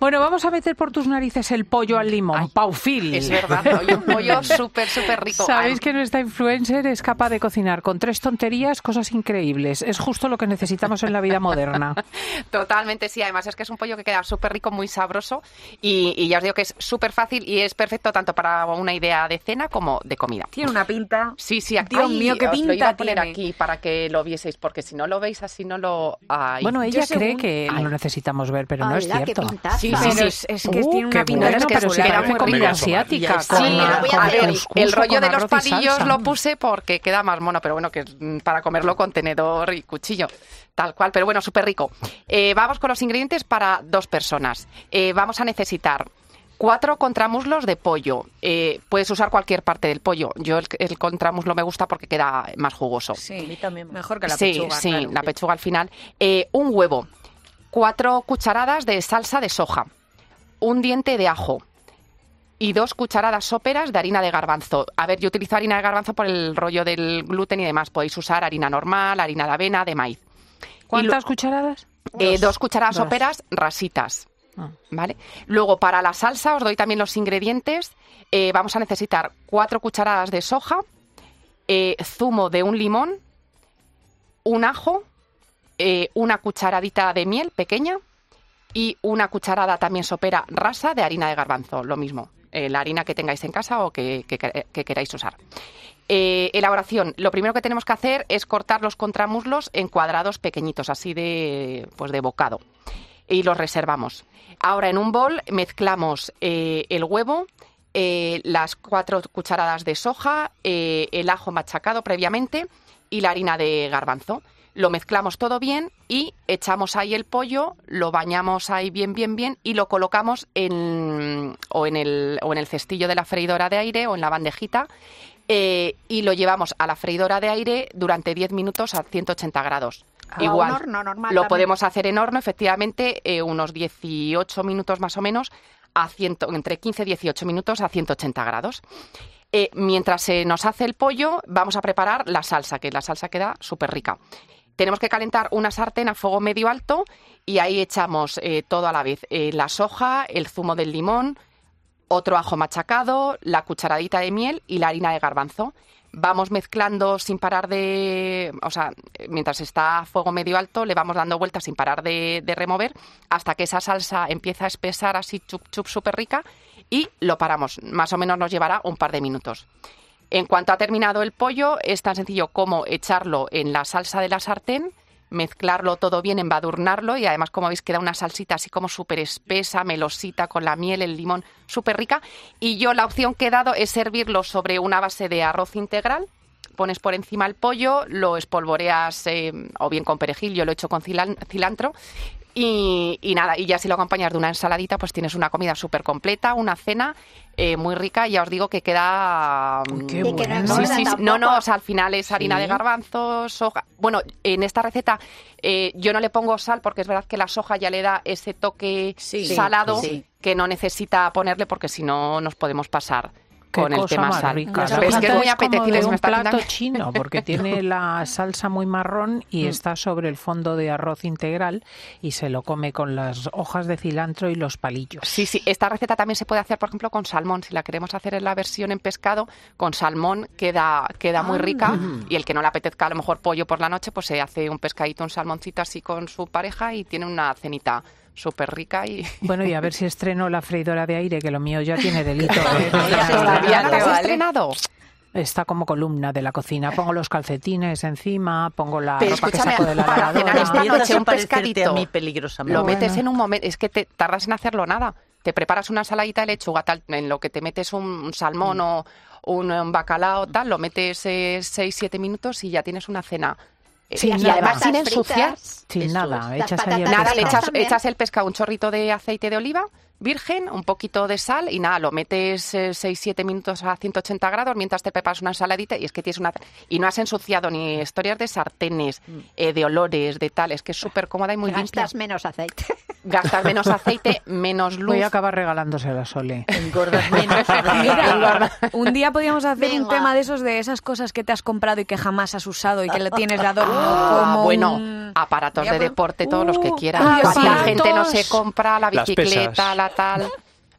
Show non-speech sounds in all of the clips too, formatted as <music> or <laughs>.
Bueno, vamos a meter por tus narices el pollo al limón, paufil. Es verdad, un pollo <laughs> súper, súper rico. Sabéis Ay, que nuestra influencer es capaz de cocinar con tres tonterías cosas increíbles. Es justo lo que necesitamos en la vida moderna. <laughs> Totalmente, sí. Además es que es un pollo que queda súper rico, muy sabroso y, y ya os digo que es súper fácil y es perfecto tanto para una idea de cena como de comida. Tiene una pinta. Sí, sí, aquí Dios mío, qué os lo iba pinta a poner tiene. aquí para que lo vieseis, porque si no lo veis así no lo... Ay. Bueno, ella Yo cree según- que Ay. lo necesitamos ver, pero no es Hola, qué cierto. pintaza. Sí, sí, Pero sí. Es, es que Uh, tiene una pinta bueno, es que pero si era muy comida asiática. Sí, con, lo voy a hacer. el, rollo de los palillos lo puse porque queda más mono, pero bueno, que es mm, para comerlo con tenedor y cuchillo, tal cual, pero bueno, súper rico. Eh, vamos con los ingredientes para dos personas. Eh, vamos a necesitar cuatro contramuslos de pollo. Eh, puedes usar cualquier parte del pollo. Yo el, el contramuslo me gusta porque queda más jugoso. Sí, mejor que la sí, pechuga. sí, claro. la pechuga al final. Eh, un huevo, cuatro cucharadas de salsa de soja, un diente de ajo y dos cucharadas soperas de harina de garbanzo. A ver, yo utilizo harina de garbanzo por el rollo del gluten y demás. Podéis usar harina normal, harina de avena, de maíz. ¿Cuántas cucharadas? Eh, dos cucharadas Dos. soperas rasitas. Ah. ¿Vale? Luego, para la salsa, os doy también los ingredientes. Eh, vamos a necesitar cuatro cucharadas de soja, eh, zumo de un limón, un ajo, eh, una cucharadita de miel pequeña y una cucharada también sopera rasa de harina de garbanzo, lo mismo, eh, la harina que tengáis en casa o que, que- que queráis usar. Eh, elaboración. Lo primero que tenemos que hacer es cortar los contramuslos en cuadrados pequeñitos, así de, pues de bocado. Y los reservamos. Ahora en un bol mezclamos el huevo, las cuatro cucharadas de soja, el ajo machacado previamente y la harina de garbanzo. Lo mezclamos todo bien y echamos ahí el pollo, lo bañamos ahí bien, bien, bien y lo colocamos en, o, en el, o en el cestillo de la freidora de aire o en la bandejita eh, y lo llevamos a la freidora de aire durante 10 minutos a 180 grados. A Igual, un horno normal lo también. podemos hacer en horno, efectivamente, eh, unos 18 minutos más o menos, a 100, entre 15 y 18 minutos a 180 grados. Eh, mientras se nos hace el pollo, vamos a preparar la salsa, que la salsa queda súper rica. Tenemos que calentar una sartén a fuego medio alto y ahí echamos eh, todo a la vez. eh, la soja, el zumo del limón, otro ajo machacado, la cucharadita de miel y la harina de garbanzo. Vamos mezclando sin parar de... O sea, mientras está a fuego medio alto, le vamos dando vueltas sin parar de, de remover hasta que esa salsa empieza a espesar así chup chup súper rica y lo paramos. Más o menos nos llevará un par de minutos. En cuanto ha terminado el pollo, es tan sencillo como echarlo en la salsa de la sartén, mezclarlo todo bien, embadurnarlo y además, como veis, queda una salsita así como súper espesa, melosita, con la miel, el limón, súper rica. Y yo la opción que he dado es servirlo sobre una base de arroz integral. Pones por encima el pollo, lo espolvoreas eh, o bien con perejil, yo lo he hecho con cilan- cilantro. Y, y nada, y ya si lo acompañas de una ensaladita, pues tienes una comida súper completa, una cena eh, muy rica. Y ya os digo que queda. Qué mm, Y que no bueno. engorda Sí, sí, sí. tampoco. No, no, o sea, al final es harina Sí. de garbanzos, soja. Bueno, en esta receta eh, yo no le pongo sal porque es verdad que la soja ya le da ese toque Sí. salado Sí. que no necesita ponerle porque si no nos podemos pasar Qué con el tema más sal. rica. Es que es muy apetecible, me un plato chino porque tiene <laughs> la salsa muy marrón y Mm. está sobre el fondo de arroz integral y se lo come con las hojas de cilantro y los palillos. Sí, sí, esta receta también se puede hacer, por ejemplo, con salmón. Si la queremos hacer en la versión en pescado, con salmón queda, queda muy rica. <laughs> Y el que no le apetezca a lo mejor pollo por la noche, pues se hace un pescadito, un salmoncito así con su pareja y tiene una cenita súper rica y... <laughs> Bueno, y a ver si estreno la freidora de aire, que lo mío ya tiene delito. <laughs> ¿eh? <laughs> Ya Está- ¿Todavía no la has vale. estrenado? Está como columna de la cocina. Pongo los calcetines encima, pongo la Pero ropa que saco de la lavadora. esta noche un pescadito. a mí peligrosamente. Lo Bueno. metes en un momento, es que te tardas en hacerlo nada. Te preparas una ensaladita de lechuga, tal, en lo que te metes un, salmón o un, un bacalao, tal, lo metes 6-7 minutos y ya tienes una cena. Sin y nada. además sin ensuciar. fritas. Sin nada, echas le echas el pescado, un chorrito de aceite de oliva virgen, un poquito de sal y nada, lo metes 6-7 minutos a 180 grados mientras te preparas una ensaladita y es que tienes una... Y no has ensuciado ni historias de sartenes, eh, de olores, de tal, es que es súper cómoda y muy limpia. Gastas menos aceite. <laughs> Gastas menos aceite, menos luz. Voy a acabar regalándosela a Sole. Engordas <laughs> menos. Mira, un día podríamos hacer un tema de esos de esas cosas que te has comprado y que jamás has usado y que lo tienes de adorno Ah, como bueno. Aparatos de deporte, todos los que Uh, quieran. uy, ¿Cuánta aparatos. gente no se compra la bicicleta, la tal?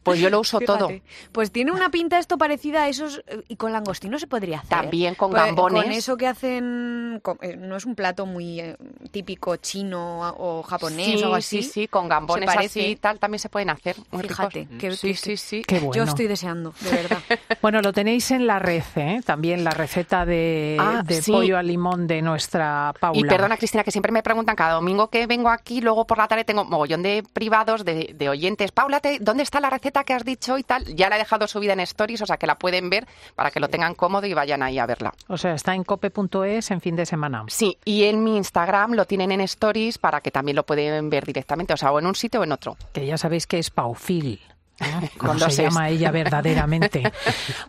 Pues yo lo uso todo. Pues tiene una pinta esto parecida a esos. eh, Y con langostino se podría hacer. También con Pues, gambones. Con eso que hacen. con- eh, no es un plato muy eh, típico chino o japonés Sí, o algo así. sí, sí, con gambones Se parece. así y tal también se pueden hacer. muy Fíjate, que- sí, que- sí, sí. Qué bueno. Yo estoy deseando, de verdad. <laughs> Bueno, lo tenéis en la red, ¿eh? También la receta de, Ah, de sí. pollo al limón de nuestra Paula. Y perdona, Cristina, que siempre me preguntan cada domingo que vengo aquí, luego por la tarde tengo mogollón de privados, de, de oyentes. Paula, ¿dónde está la receta que has dicho y tal? Ya la he dejado subida en Stories, o sea que la pueden ver para que lo tengan cómodo y vayan ahí a verla. O sea, está en cope.es en fin de semana. Sí, y en mi Instagram lo tienen en Stories para que también lo pueden ver directamente, o sea, o en un sitio o en otro. Que ya sabéis que es Paufil. <laughs> Como Con se es. llama ella verdaderamente. <laughs>